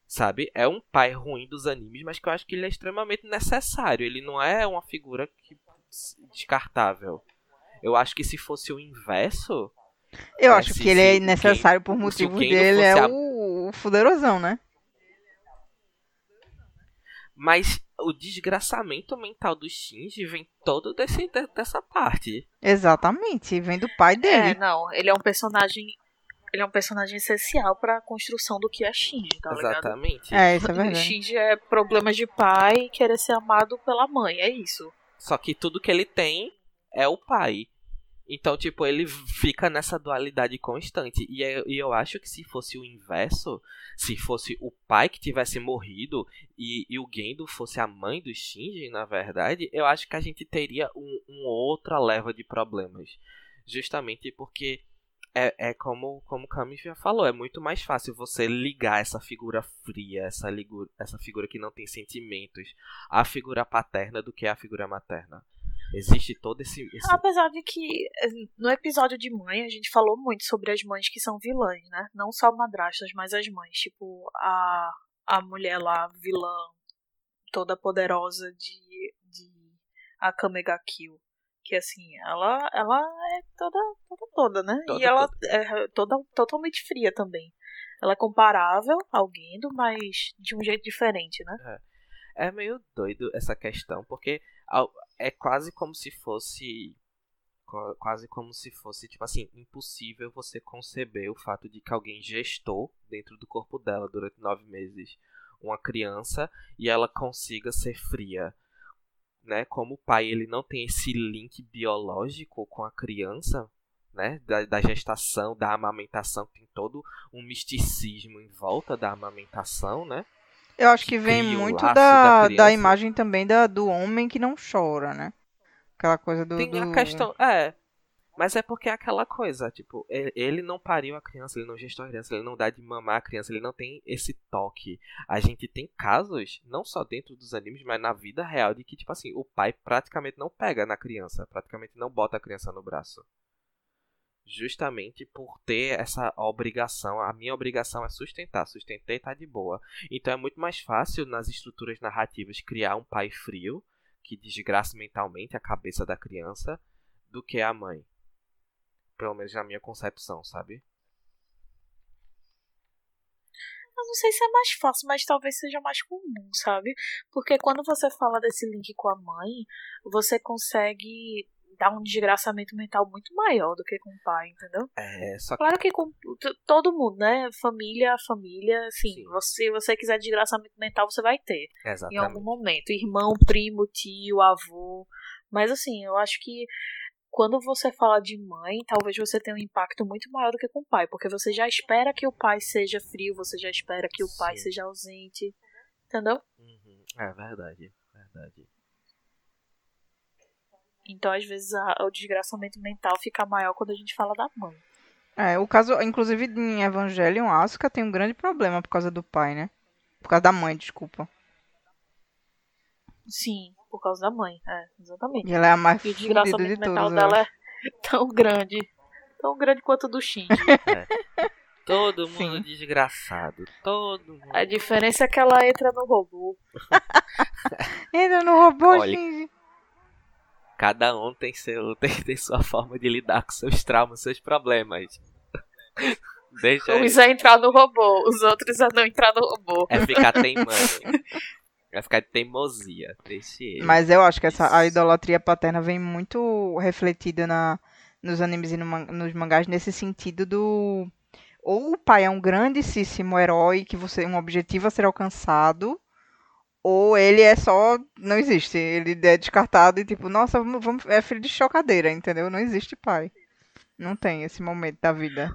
Sabe? É um pai ruim dos animes, mas que eu acho que ele é extremamente necessário. Ele não é uma figura que, descartável. Eu acho que se fosse o inverso, Eu É, acho se- que ele é necessário por se o motivos Gendo dele, é a- o, o fuderosão, né? Mas o desgraçamento mental do Shinji vem todo desse, de- dessa parte. Exatamente, vem do pai É, dele. não. Ele é um personagem. Ele é um personagem essencial pra construção do que é Shinji, tá ligado? Exatamente. É, isso é verdade. Shinji é problemas de pai e querer ser amado pela mãe, é isso. Só que tudo que ele tem é o pai. Então, tipo, ele fica nessa dualidade constante. E eu, e eu acho que se fosse o inverso, se fosse o pai que tivesse morrido e, e o Gendo fosse a mãe do Shinji, na verdade, eu acho que a gente teria um, um outra leva de problemas. Justamente porque é, é como, como o Kami já falou, é muito mais fácil você ligar essa figura fria, essa, essa figura que não tem sentimentos, à figura paterna do que à figura materna. Existe todo esse. esse- Apesar de que no episódio de mãe a gente falou muito sobre as mães que são vilãs, né? Não só madrastas, mas as mães. Tipo, a, a mulher lá, vilã, toda poderosa de, de Akame ga Kill. Que assim, ela, ela é toda, toda, toda, né? Toda, e ela é toda, totalmente fria também. Ela é comparável ao Gendo, mas de um jeito diferente, né? É meio doido essa questão, porque é quase como se fosse. qua- Quase como se fosse, tipo assim, impossível você conceber o fato de que alguém gestou dentro do corpo dela durante nove meses uma criança e ela consiga ser fria. Né? Como o pai ele não tem esse link biológico com a criança, né? Da, da gestação, da amamentação, tem todo um misticismo em volta da amamentação, né? Eu acho que vem cria muito da, da da, imagem também da, do homem que não chora, né? Aquela coisa do. Tem do- a questão. É. Mas é porque é aquela coisa, tipo, ele não pariu a criança, ele não gestou a criança, ele não dá de mamar a criança, ele não tem esse toque. A gente tem casos, não só dentro dos animes, mas na vida real, de que, tipo assim, o pai praticamente não pega na criança, praticamente não bota a criança no braço. Justamente por ter essa obrigação. A minha obrigação é sustentar. Sustentei tá de boa. Então é muito mais fácil nas estruturas narrativas criar um pai frio que desgraça mentalmente a cabeça da criança do que a mãe. Pelo menos na minha concepção, sabe? Eu não sei se é mais fácil, mas talvez seja mais comum, sabe? Porque quando você fala desse link com a mãe, você consegue dar um desgraçamento mental muito maior do que com o pai, entendeu? É, só que. Claro que com todo mundo, né? Família, família, assim, Sim. você, se você quiser desgraçamento mental, você vai ter. Em algum Exatamente. momento. Irmão, primo, tio, avô. Mas assim, eu acho que quando você fala de mãe, talvez você tenha um impacto muito maior do que com o pai, porque você já espera que o pai seja frio, você já espera que o pai Sim. seja ausente. Entendeu? Uhum. É verdade. Verdade. Então, às vezes, a- o desgraçamento mental fica maior quando a gente fala da mãe. É, o caso, inclusive em Evangelion, Asuka tem um grande problema por causa do pai, né? Por causa da mãe, desculpa. Sim, por causa da mãe. É, exatamente. E ela é a mais E o fudida desgraçamento de mental todas. eu dela é tão grande. Tão grande quanto o do Shinji. Todo Sim. mundo desgraçado. Todo mundo. A diferença é que ela entra no robô. Ainda no robô, Olha, Shinji. Cada um tem, seu, tem, tem sua forma de lidar com seus traumas, seus problemas. Deixa Uns é entrar no robô, os outros é não entrar no robô. É ficar teimando. É ficar de teimosia. Deixa ele. Mas eu acho que essa, a idolatria paterna vem muito refletida na, nos animes e no nos mangás nesse sentido do. Ou o pai é um grandíssimo herói que você um objetivo a ser alcançado, ou ele é só. Não existe. Ele é descartado e tipo, nossa, vamos, vamos- é filho de chocadeira, entendeu? Não existe pai. Não tem esse momento da vida.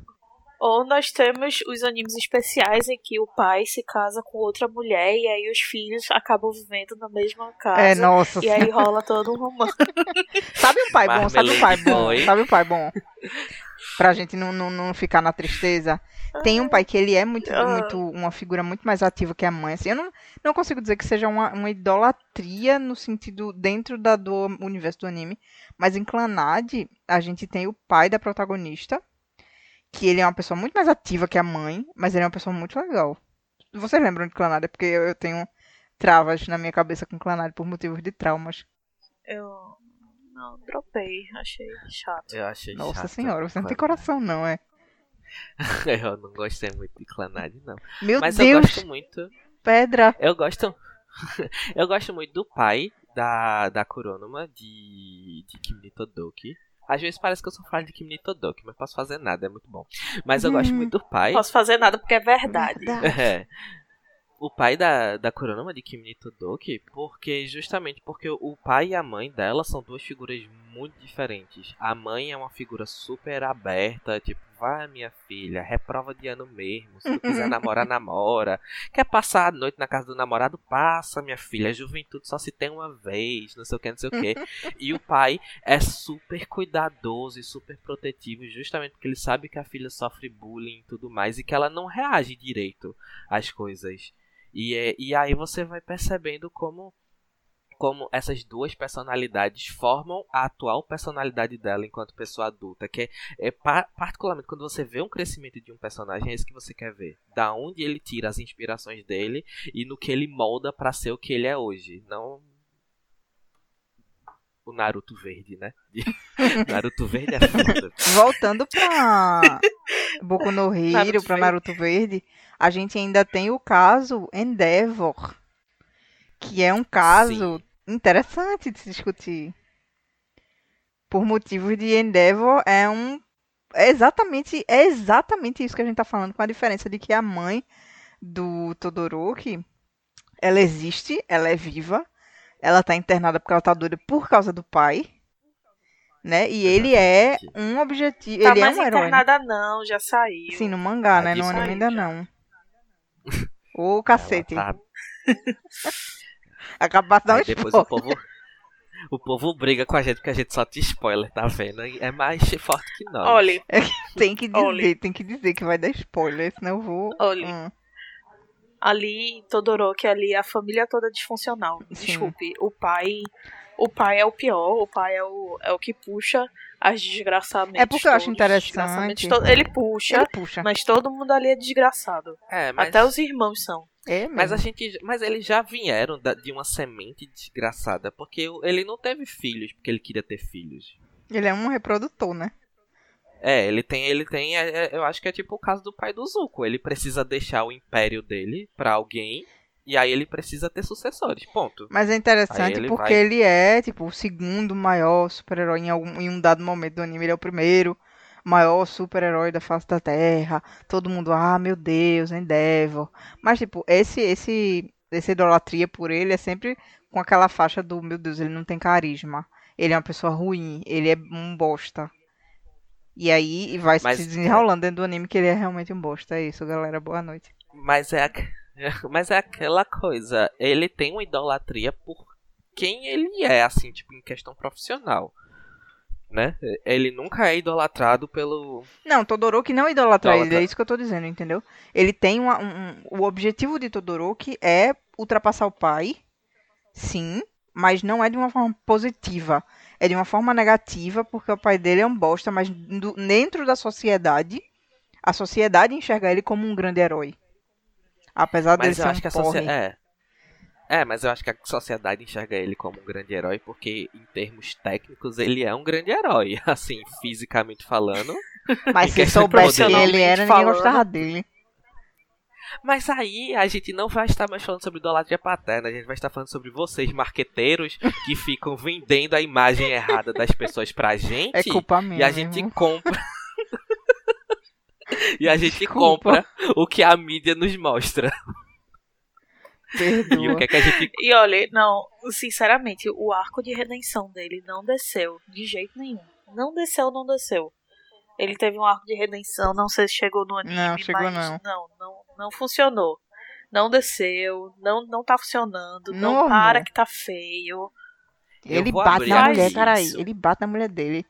Ou nós temos os animes especiais em que o pai se casa com outra mulher e aí os filhos acabam vivendo na mesma casa. É, nossa. E aí rola todo um romance. Sabe um pai bom, sabe um pai bom, Boy. sabe um pai bom. Pra gente não, não, não ficar na tristeza. Tem um pai que ele é muito, muito uma figura muito mais ativa que a mãe. Assim, eu não, não consigo dizer que seja uma, uma idolatria no sentido dentro da, do universo do anime. Mas em Clanad, a gente tem o pai da protagonista. Que ele é uma pessoa muito mais ativa que a mãe, mas ele é uma pessoa muito legal. Vocês lembram de Clanad? É porque eu, eu tenho travas na minha cabeça com Clanad por motivos de traumas. Eu não dropei, achei chato. Eu achei Nossa chato senhora, você não tem coração não, é? Eu não gostei muito de Clanad, não. Meu Mas eu Deus, gosto muito. pedra. Eu gosto. eu gosto muito do pai da, da Kuronuma de, de Kimi Todoki. Às vezes parece que eu só falo de Kimi Todoki, mas posso fazer nada, é muito bom. Mas eu gosto Hum. muito do pai. Não posso fazer nada porque é verdade. É. O pai da, da Kuronuma de Kimi Todoki, porque justamente porque o pai e a mãe dela são duas figuras muito diferentes. A mãe é uma figura super aberta, tipo, vai minha filha, reprova de ano mesmo, se tu quiser namorar, namora. Quer passar a noite na casa do namorado, passa, minha filha. Juventude só se tem uma vez, não sei o que, não sei o que. E o pai é super cuidadoso e super protetivo, justamente porque ele sabe que a filha sofre bullying e tudo mais, e que ela não reage direito às coisas. E, é- e aí você vai percebendo como, como essas duas personalidades formam a atual personalidade dela enquanto pessoa adulta. Que é, é pa- particularmente quando você vê um crescimento de um personagem, é isso que você quer ver. Da onde ele tira as inspirações dele e no que ele molda pra ser o que ele é hoje. Não o Naruto verde, né? Naruto verde é foda. Voltando pra Boku no Hero, Naruto pra Verde. Naruto Verde, a gente ainda tem o caso Endeavor, que é um caso Sim. Interessante de se discutir. Por motivos de Endeavor é um é exatamente é exatamente isso que a gente tá falando com a diferença de que a mãe do Todoroki ela existe, ela é viva, ela tá internada porque ela tá doida por causa do pai, né? E ele é um objetivo, Tá ele é mais um herói. internada não, já saiu. Sim, no mangá, né? No anime ainda já. não. Ô, cacete. Ela tá- Um Aí depois o spoiler. povo. O povo briga com a gente porque a gente só te spoiler, tá vendo? É mais forte que nós. Olha, Tem que dizer, Olhe. tem que dizer que vai dar spoiler, senão eu vou. Olhe. Hum. ali, Todoroki, ali, a família toda disfuncional. Sim. Desculpe, o pai. O pai é o pior, o pai é o, é o que puxa as desgraçamentos. É porque eu acho interessante. Ele puxa, Ele puxa. mas todo mundo ali é desgraçado. É, mas, Até os irmãos são. É mesmo. mas a gente, mas eles já vieram de uma semente desgraçada, porque ele não teve filhos porque ele queria ter filhos. Ele é um reprodutor, né? É, ele tem, ele tem, é, é, eu acho que é tipo o caso do pai do Zuko. Ele precisa deixar o império dele pra alguém e aí ele precisa ter sucessores. Ponto. Mas é interessante ele porque vai- ele é, tipo, o segundo maior super-herói em, algum, em um dado momento do anime. Ele é o primeiro maior super-herói da face da Terra. Todo mundo, ah, meu Deus, Endeavor. Mas, tipo, esse, esse, essa idolatria por ele é sempre com aquela faixa do, meu Deus, ele não tem carisma. Ele é uma pessoa ruim. Ele é um bosta. E aí vai Mas- se desenrolando dentro do anime que ele é realmente um bosta. É isso, galera. Boa noite. Mas é, mas é aquela coisa. Ele tem uma idolatria por quem ele é, assim, tipo, em questão profissional. Né? Ele nunca é idolatrado pelo. Não, Todoroki não idolatra ele, é isso que eu tô dizendo, entendeu? Ele tem uma, um, O objetivo de Todoroki é ultrapassar o pai, sim, mas não é de uma forma positiva. É de uma forma negativa, porque o pai dele é um bosta, mas do- dentro da sociedade, a sociedade enxerga ele como um grande herói. Apesar dele Mas eu ser um porre. É. É, mas eu acho que a sociedade enxerga ele como um grande herói, porque em termos técnicos ele é um grande herói. Assim, fisicamente falando. Mas se soubesse quem poder. ele era, ninguém Falando. gostava dele. Mas aí a gente não vai estar mais falando sobre idolatria paterna, a gente vai estar falando sobre vocês, marqueteiros, que ficam vendendo a imagem errada das pessoas pra gente. É culpa minha. E a gente irmão. compra. e a gente Desculpa. compra o que a mídia nos mostra. E o Perdoa. que é que a gente. E olha, não, sinceramente, o arco de redenção dele não desceu de jeito nenhum. Não desceu, não desceu. Ele teve um arco de redenção, não sei se chegou no anime, Não, chegou mas não. não, não, não funcionou. Não desceu, não, não tá funcionando, não, Não, para que tá feio. Ele bate na mulher, cara isso. Ele bate na mulher dele.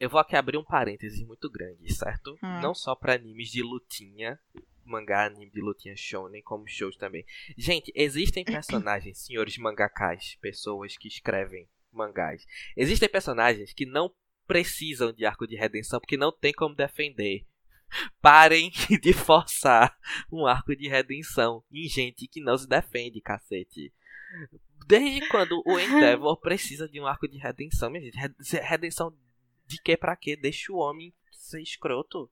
Eu vou aqui abrir um parênteses muito grande, certo? Hum. Não só pra animes de lutinha, mangá, anime de lutinha shonen, como shows também. Gente, existem personagens, senhores mangakas, pessoas que escrevem mangás. Existem personagens que não precisam de arco de redenção porque não tem como defender. Parem de forçar um arco de redenção em gente que não se defende, cacete. Desde quando o Endeavor precisa de um arco de redenção, minha gente? Red- Redenção de que pra quê? Deixa o homem ser escroto.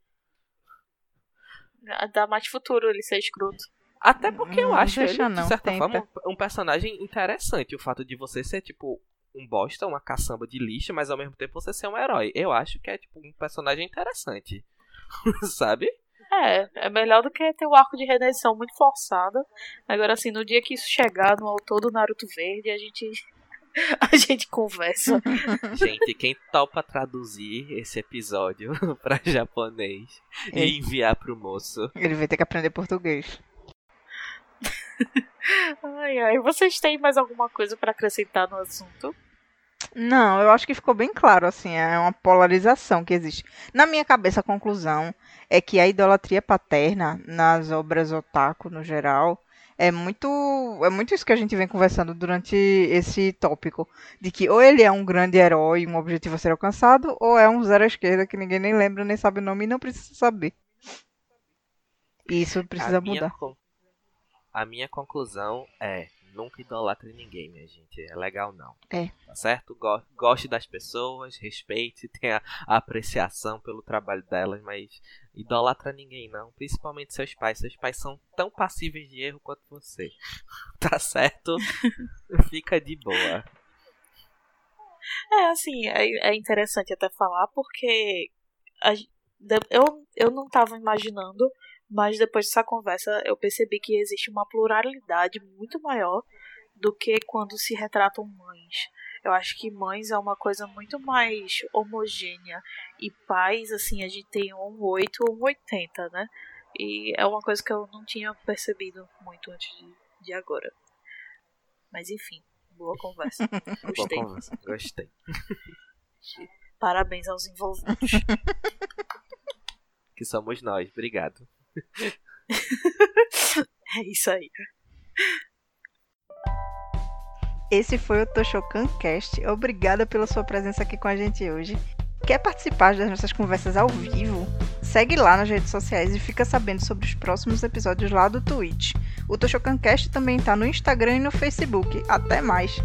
Dá mais futuro ele ser escroto. Até porque eu Não acho ele, deixa de não, certa tenta. forma, um, um personagem interessante. O fato de você ser, tipo, um bosta, uma caçamba de lixo, mas ao mesmo tempo você ser um herói. Eu acho que é, tipo, um personagem interessante. Sabe? É, é melhor do que ter o arco de redenção muito forçado. Agora, assim, no dia que isso chegar no autor do Naruto Verde, a gente. A gente conversa. Gente, quem topa traduzir esse episódio pra japonês É. e enviar pro moço? Ele vai ter que aprender português. Ai, ai. Vocês têm mais alguma coisa pra acrescentar no assunto? Não, eu acho que ficou bem claro, assim, é uma polarização que existe. Na minha cabeça, a conclusão é que a idolatria paterna nas obras otaku, no geral, é muito, é muito isso que a gente vem conversando durante esse tópico, de que ou ele é um grande herói, um objetivo a ser alcançado, ou é um zero à esquerda que ninguém nem lembra, nem sabe o nome e não precisa saber. E Isso precisa a minha, mudar. con- a minha conclusão é: nunca idolatre ninguém, minha gente. É legal não. É. Tá certo? Go- Goste das pessoas, respeite, tenha apreciação pelo trabalho delas, mas idolatra ninguém não. Principalmente seus pais. Seus pais são tão passíveis de erro quanto você. Tá certo? Fica de boa. É, assim, é, é interessante até falar, porque a eu, eu não tava imaginando, mas depois dessa conversa eu percebi que existe uma pluralidade muito maior do que quando se retratam mães. Eu acho que mães é uma coisa muito mais homogênea. E pais, assim, a gente tem um 8 ou um 80, né? E é uma coisa que eu não tinha percebido muito antes de, de agora. Mas enfim, boa conversa. Boa Gostei. conversa. Gostei. Parabéns aos envolvidos. Que somos nós. Obrigado. é isso aí. Esse foi o Toshokan Cast. Obrigada pela sua presença aqui com a gente hoje. Quer participar das nossas conversas ao vivo? Segue lá nas redes sociais e fica sabendo sobre os próximos episódios lá do Twitch. O Toshokan Cast também está no Instagram e no Facebook. Até mais!